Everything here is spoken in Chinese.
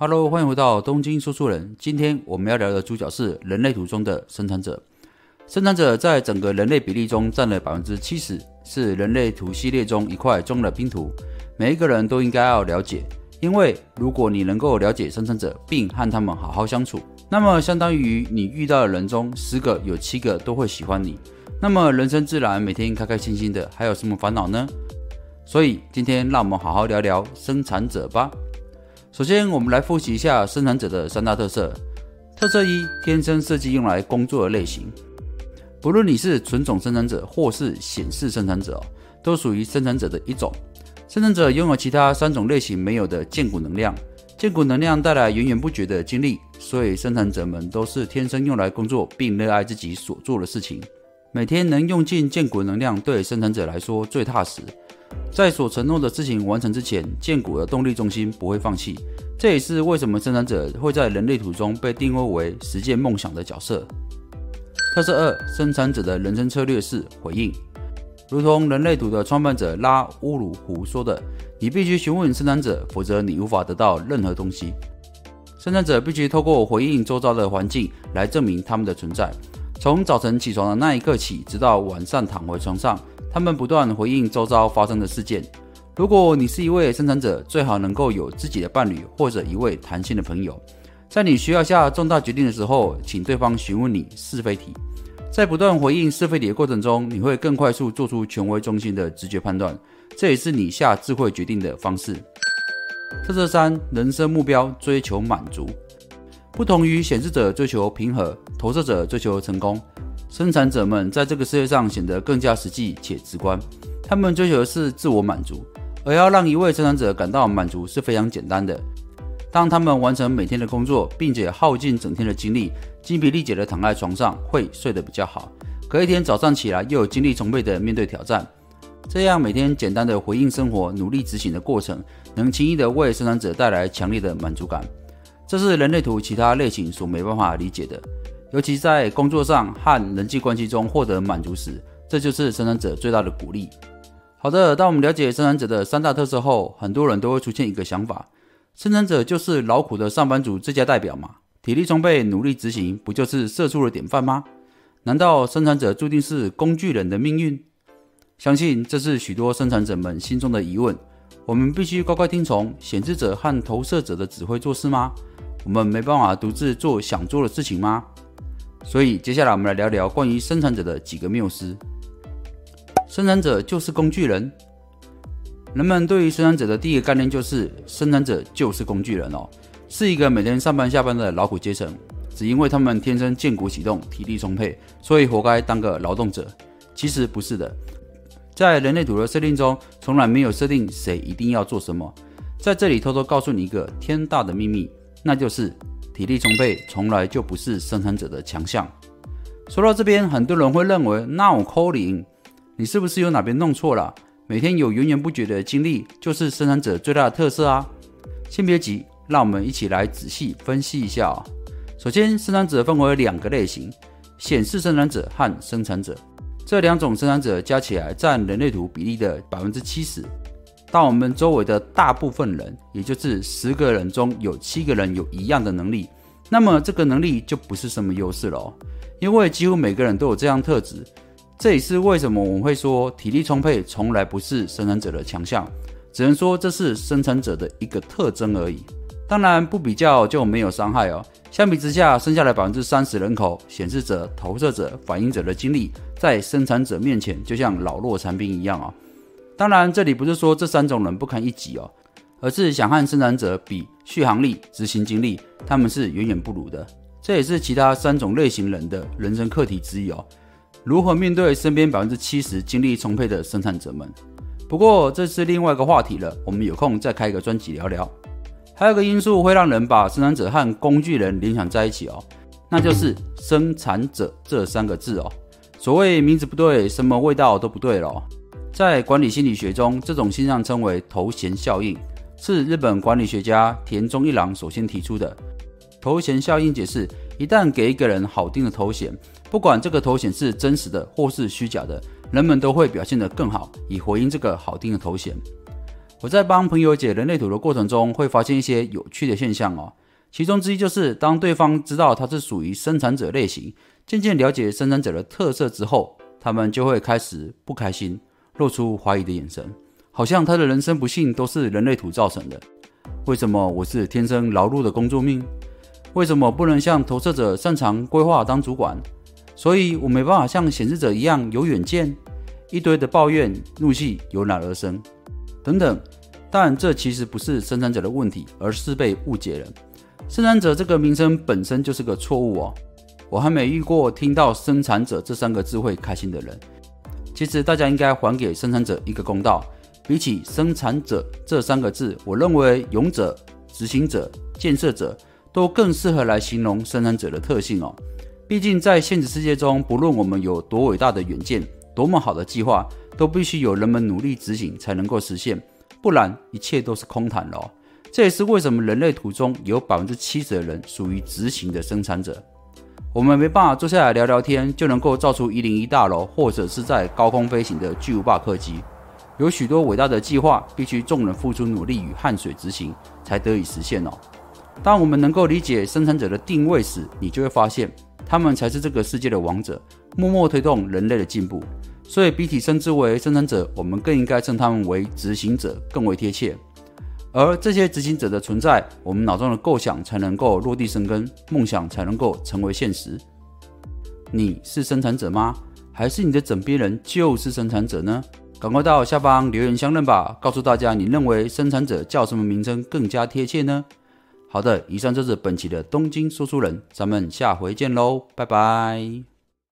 Hello，欢迎回到东京说书人。今天我们要聊的主角是人类图中的生产者。生产者在整个人类比例中占了百分之七十，是人类图系列中一块重要的拼图。每一个人都应该要了解，因为如果你能够了解生产者，并和他们好好相处，那么相当于你遇到的人中十个有七个都会喜欢你。那么人生自然每天开开心心的，还有什么烦恼呢？所以今天让我们好好聊聊生产者吧。首先，我们来复习一下生产者的三大特色。特色一：天生设计用来工作的类型。不论你是纯种生产者或是显示生产者，都属于生产者的一种。生产者拥有其他三种类型没有的建骨能量，建骨能量带来源源不绝的精力，所以生产者们都是天生用来工作并热爱自己所做的事情。每天能用尽剑骨能量，对生产者来说最踏实。在所承诺的事情完成之前，剑骨的动力中心不会放弃。这也是为什么生产者会在人类图中被定位为实践梦想的角色。特色二：生产者的人生策略是回应。如同人类图的创办者拉乌鲁胡说的：“你必须询问生产者，否则你无法得到任何东西。生产者必须透过回应周遭的环境来证明他们的存在。从早晨起床的那一刻起，直到晚上躺回床上。”他们不断回应周遭发生的事件。如果你是一位生产者，最好能够有自己的伴侣或者一位谈心的朋友。在你需要下重大决定的时候，请对方询问你是非题。在不断回应是非题的过程中，你会更快速做出权威中心的直觉判断，这也是你下智慧决定的方式。特色三：人生目标追求满足。不同于显示者追求平和，投射者追求成功。生产者们在这个世界上显得更加实际且直观，他们追求的是自我满足，而要让一位生产者感到满足是非常简单的。当他们完成每天的工作，并且耗尽整天的精力，精疲力竭地躺在床上，会睡得比较好。隔一天早上起来，又有精力充沛地面对挑战。这样每天简单的回应生活、努力执行的过程，能轻易地为生产者带来强烈的满足感。这是人类图其他类型所没办法理解的。尤其在工作上和人际关系中获得满足时，这就是生产者最大的鼓励。好的，当我们了解生产者的三大特色后，很多人都会出现一个想法：生产者就是劳苦的上班族最佳代表嘛？体力充沛、努力执行，不就是社畜的典范吗？难道生产者注定是工具人的命运？相信这是许多生产者们心中的疑问。我们必须乖乖听从显示者和投射者的指挥做事吗？我们没办法独自做想做的事情吗？所以，接下来我们来聊聊关于生产者的几个谬思。生产者就是工具人。人们对于生产者的第一个概念就是，生产者就是工具人哦，是一个每天上班下班的劳苦阶层。只因为他们天生健骨启动，体力充沛，所以活该当个劳动者。其实不是的，在人类图的设定中，从来没有设定谁一定要做什么。在这里偷偷告诉你一个天大的秘密，那就是。体力充沛从来就不是生产者的强项。说到这边，很多人会认为，那我扣零，你是不是有哪边弄错了？每天有源源不绝的精力，就是生产者最大的特色啊！先别急，让我们一起来仔细分析一下啊。首先，生产者分为两个类型：显示生产者和生产者。这两种生产者加起来占人类图比例的百分之七十。当我们周围的大部分人，也就是十个人中有七个人有一样的能力，那么这个能力就不是什么优势了，因为几乎每个人都有这样特质。这也是为什么我们会说体力充沛从来不是生产者的强项，只能说这是生产者的一个特征而已。当然不比较就没有伤害哦。相比之下，剩下的百分之三十人口，显示者、投射者、反映者的精力，在生产者面前就像老弱残兵一样啊。当然，这里不是说这三种人不堪一击哦，而是想和生产者比续航力、执行精力，他们是远远不如的。这也是其他三种类型人的人生课题之一哦。如何面对身边百分之七十精力充沛的生产者们？不过这是另外一个话题了，我们有空再开一个专辑聊聊。还有个因素会让人把生产者和工具人联想在一起哦，那就是生产者这三个字哦。所谓名字不对，什么味道都不对了。在管理心理学中，这种现象称为头衔效应，是日本管理学家田中一郎首先提出的。头衔效应解释，一旦给一个人好听的头衔，不管这个头衔是真实的或是虚假的，人们都会表现得更好，以回应这个好听的头衔。我在帮朋友解人类图的过程中，会发现一些有趣的现象哦。其中之一就是，当对方知道他是属于生产者类型，渐渐了解生产者的特色之后，他们就会开始不开心，露出怀疑的眼神，好像他的人生不幸都是人类图造成的。为什么我是天生劳碌的工作命？为什么不能像投射者擅长规划当主管？所以我没办法像显示者一样有远见？一堆的抱怨、怒气由哪而生？等等，但这其实不是生产者的问题，而是被误解了。生产者这个名称本身就是个错误哦。我还没遇过听到生产者这三个字会开心的人。其实大家应该还给生产者一个公道。比起生产者这三个字，我认为勇者、执行者、建设者都更适合来形容生产者的特性哦。毕竟在现实世界中，不论我们有多伟大的远见。多么好的计划，都必须有人们努力执行才能够实现，不然一切都是空谈了。这也是为什么人类图中有百分之七十的人属于执行的生产者。我们没办法坐下来聊聊天就能够造出一零一大楼，或者是在高空飞行的巨无霸客机。有许多伟大的计划，必须众人付出努力与汗水执行，才得以实现哦。当我们能够理解生产者的定位时，你就会发现，他们才是这个世界的王者，默默推动人类的进步。所以，比起称之为生产者，我们更应该称他们为执行者更为贴切。而这些执行者的存在，我们脑中的构想才能够落地生根，梦想才能够成为现实。你是生产者吗？还是你的枕边人就是生产者呢？赶快到下方留言相认吧，告诉大家你认为生产者叫什么名称更加贴切呢？好的，以上就是本期的东京说书人，咱们下回见喽，拜拜。